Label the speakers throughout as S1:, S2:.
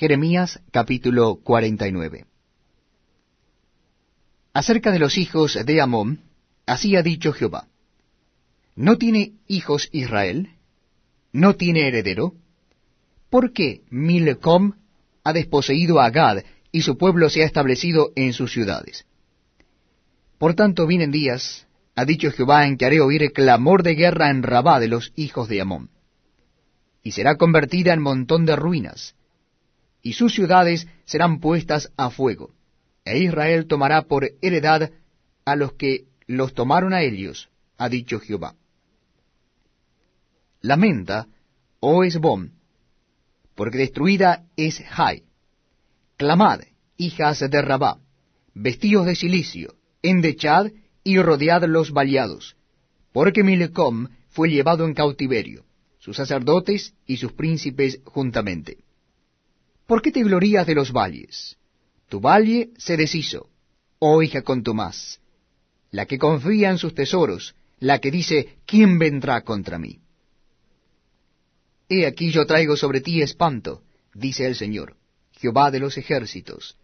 S1: Jeremías capítulo 49 Acerca de los hijos de Amón, así ha dicho Jehová. ¿No tiene hijos Israel? ¿No tiene heredero? ¿Por qué Milcom ha desposeído a Gad y su pueblo se ha establecido en sus ciudades? Por tanto vienen días, ha dicho Jehová, en que haré oír clamor de guerra en Rabá de los hijos de Amón. Y será convertida en montón de ruinas, y sus ciudades serán puestas a fuego, e Israel tomará por heredad a los que los tomaron a ellos, ha dicho Jehová. Lamenta, oh Esbom, porque destruida es Jai. Clamad, hijas de Rabá, vestidos de silicio, endechad y rodead los baleados, porque Milecom fue llevado en cautiverio, sus sacerdotes y sus príncipes juntamente. ¿Por qué te glorías de los valles? Tu valle se deshizo, oh hija contumaz, la que confía en sus tesoros, la que dice, ¿quién vendrá contra mí? He aquí yo traigo sobre ti espanto, dice el Señor, Jehová de los ejércitos,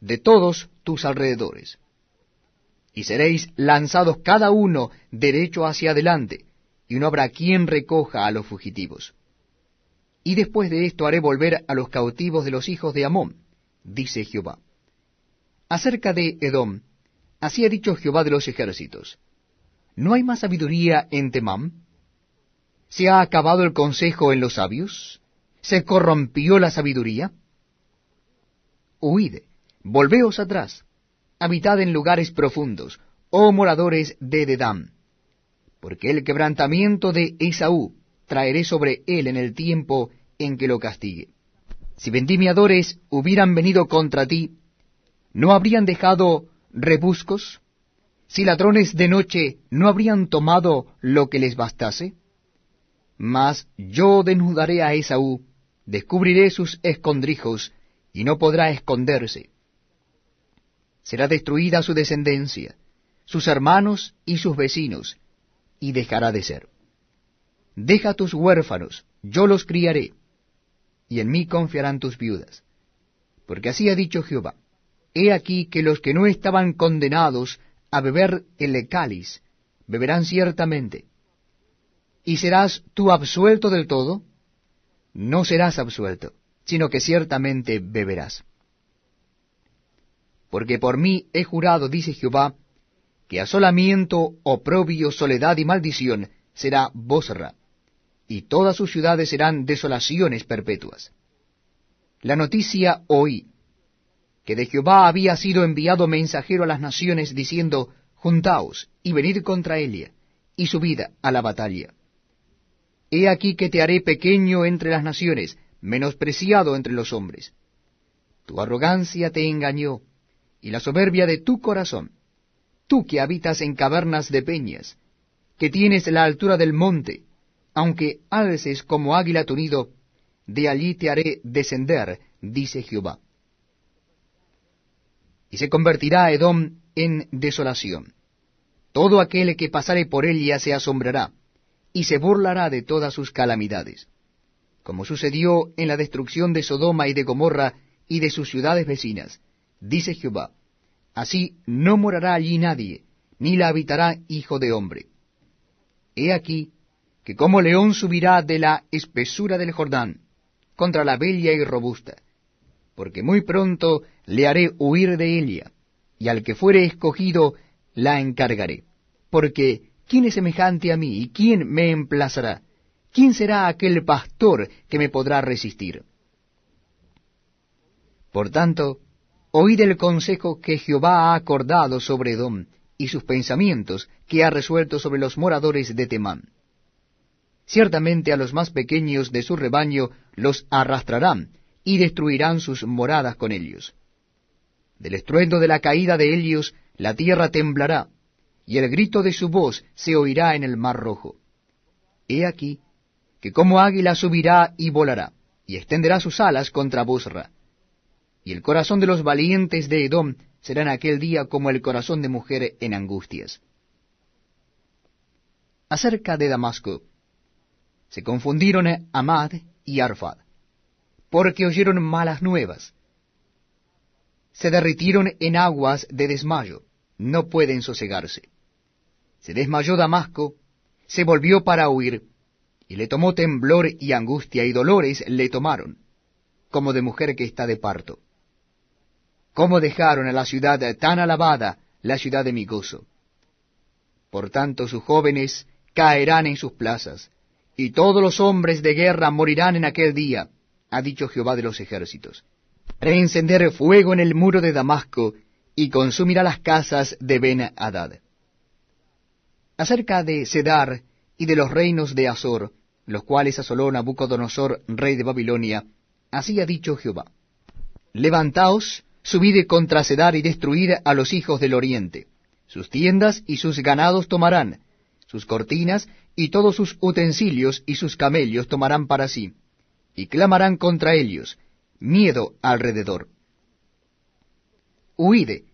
S1: de todos tus alrededores y seréis lanzados cada uno derecho hacia adelante, y no habrá quien recoja a los fugitivos. Y después de esto haré volver a los cautivos de los hijos de Amón, dice Jehová. Acerca de Edom, así ha dicho Jehová de los ejércitos, ¿no hay más sabiduría en Temam? ¿Se ha acabado el consejo en los sabios? ¿Se corrompió la sabiduría? Huid, volveos atrás habitad en lugares profundos, oh moradores de Dedam, porque el quebrantamiento de Esaú traeré sobre él en el tiempo en que lo castigue. Si vendimiadores hubieran venido contra ti, ¿no habrían dejado rebuscos? Si ladrones de noche no habrían tomado lo que les bastase? Mas yo desnudaré a Esaú, descubriré sus escondrijos, y no podrá esconderse será destruida su descendencia, sus hermanos y sus vecinos, y dejará de ser. Deja tus huérfanos, yo los criaré, y en mí confiarán tus viudas. Porque así ha dicho Jehová, he aquí que los que no estaban condenados a beber el cáliz, beberán ciertamente. ¿Y serás tú absuelto del todo? No serás absuelto, sino que ciertamente beberás porque por mí he jurado, dice Jehová, que asolamiento, oprobio, soledad y maldición será Bosra, y todas sus ciudades serán desolaciones perpetuas. La noticia oí, que de Jehová había sido enviado mensajero a las naciones, diciendo, Juntaos y venid contra Elia, y subid a la batalla. He aquí que te haré pequeño entre las naciones, menospreciado entre los hombres. Tu arrogancia te engañó, y la soberbia de tu corazón, tú que habitas en cavernas de peñas, que tienes la altura del monte, aunque alces como águila tu nido, de allí te haré descender, dice Jehová. Y se convertirá Edom en desolación. Todo aquel que pasare por ella se asombrará, y se burlará de todas sus calamidades, como sucedió en la destrucción de Sodoma y de Gomorra y de sus ciudades vecinas, dice Jehová. Así no morará allí nadie, ni la habitará hijo de hombre. He aquí que como león subirá de la espesura del Jordán contra la bella y robusta, porque muy pronto le haré huir de ella, y al que fuere escogido la encargaré. Porque ¿quién es semejante a mí y quién me emplazará? ¿Quién será aquel pastor que me podrá resistir? Por tanto, Oíd el consejo que Jehová ha acordado sobre Edom, y sus pensamientos que ha resuelto sobre los moradores de Temán. Ciertamente a los más pequeños de su rebaño los arrastrarán, y destruirán sus moradas con ellos. Del estruendo de la caída de ellos la tierra temblará, y el grito de su voz se oirá en el mar rojo. He aquí que como águila subirá y volará, y extenderá sus alas contra Bosra y el corazón de los valientes de Edom será en aquel día como el corazón de mujer en angustias. Acerca de Damasco, se confundieron Amad y Arfad. porque oyeron malas nuevas. Se derritieron en aguas de desmayo, no pueden sosegarse. Se desmayó Damasco, se volvió para huir, y le tomó temblor y angustia y dolores le tomaron, como de mujer que está de parto. ¿Cómo dejaron a la ciudad tan alabada, la ciudad de mi gozo? Por tanto sus jóvenes caerán en sus plazas, y todos los hombres de guerra morirán en aquel día, ha dicho Jehová de los ejércitos. Reencender fuego en el muro de Damasco, y consumirá las casas de Ben-Hadad. Acerca de Sedar y de los reinos de Azor, los cuales asoló Nabucodonosor, rey de Babilonia, así ha dicho Jehová. Levantaos, subid contra Sedar y destruid a los hijos del oriente. Sus tiendas y sus ganados tomarán, sus cortinas y todos sus utensilios y sus camellos tomarán para sí, y clamarán contra ellos, miedo alrededor. Huide,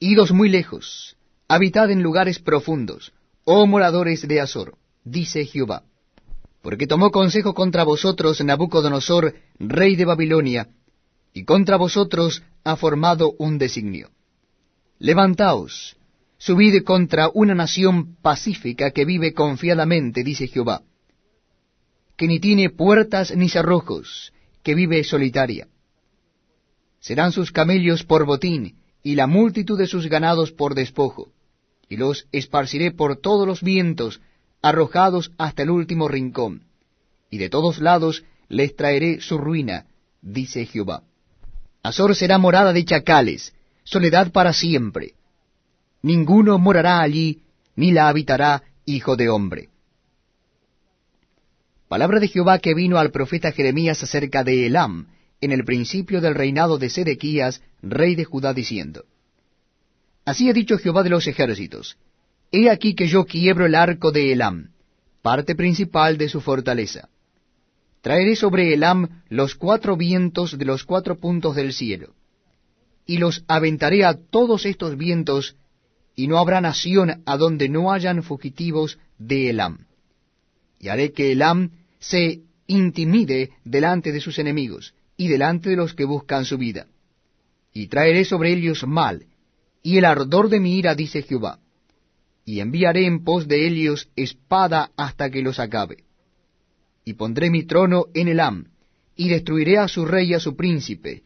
S1: idos muy lejos, habitad en lugares profundos, oh moradores de Azor, dice Jehová. Porque tomó consejo contra vosotros Nabucodonosor, rey de Babilonia, y contra vosotros ha formado un designio. Levantaos, subid contra una nación pacífica que vive confiadamente, dice Jehová, que ni tiene puertas ni cerrojos, que vive solitaria. Serán sus camellos por botín, y la multitud de sus ganados por despojo y los esparciré por todos los vientos, arrojados hasta el último rincón, y de todos lados les traeré su ruina, dice Jehová. Azor será morada de chacales, soledad para siempre. Ninguno morará allí, ni la habitará hijo de hombre. Palabra de Jehová que vino al profeta Jeremías acerca de Elam, en el principio del reinado de Sedequías, rey de Judá, diciendo, Así ha dicho Jehová de los ejércitos, He aquí que yo quiebro el arco de Elam, parte principal de su fortaleza. Traeré sobre Elam los cuatro vientos de los cuatro puntos del cielo, y los aventaré a todos estos vientos, y no habrá nación a donde no hayan fugitivos de Elam. Y haré que Elam se intimide delante de sus enemigos, y delante de los que buscan su vida. Y traeré sobre ellos mal, y el ardor de mi ira, dice Jehová, y enviaré en pos de ellos espada hasta que los acabe. Y pondré mi trono en Elam, y destruiré a su rey y a su príncipe,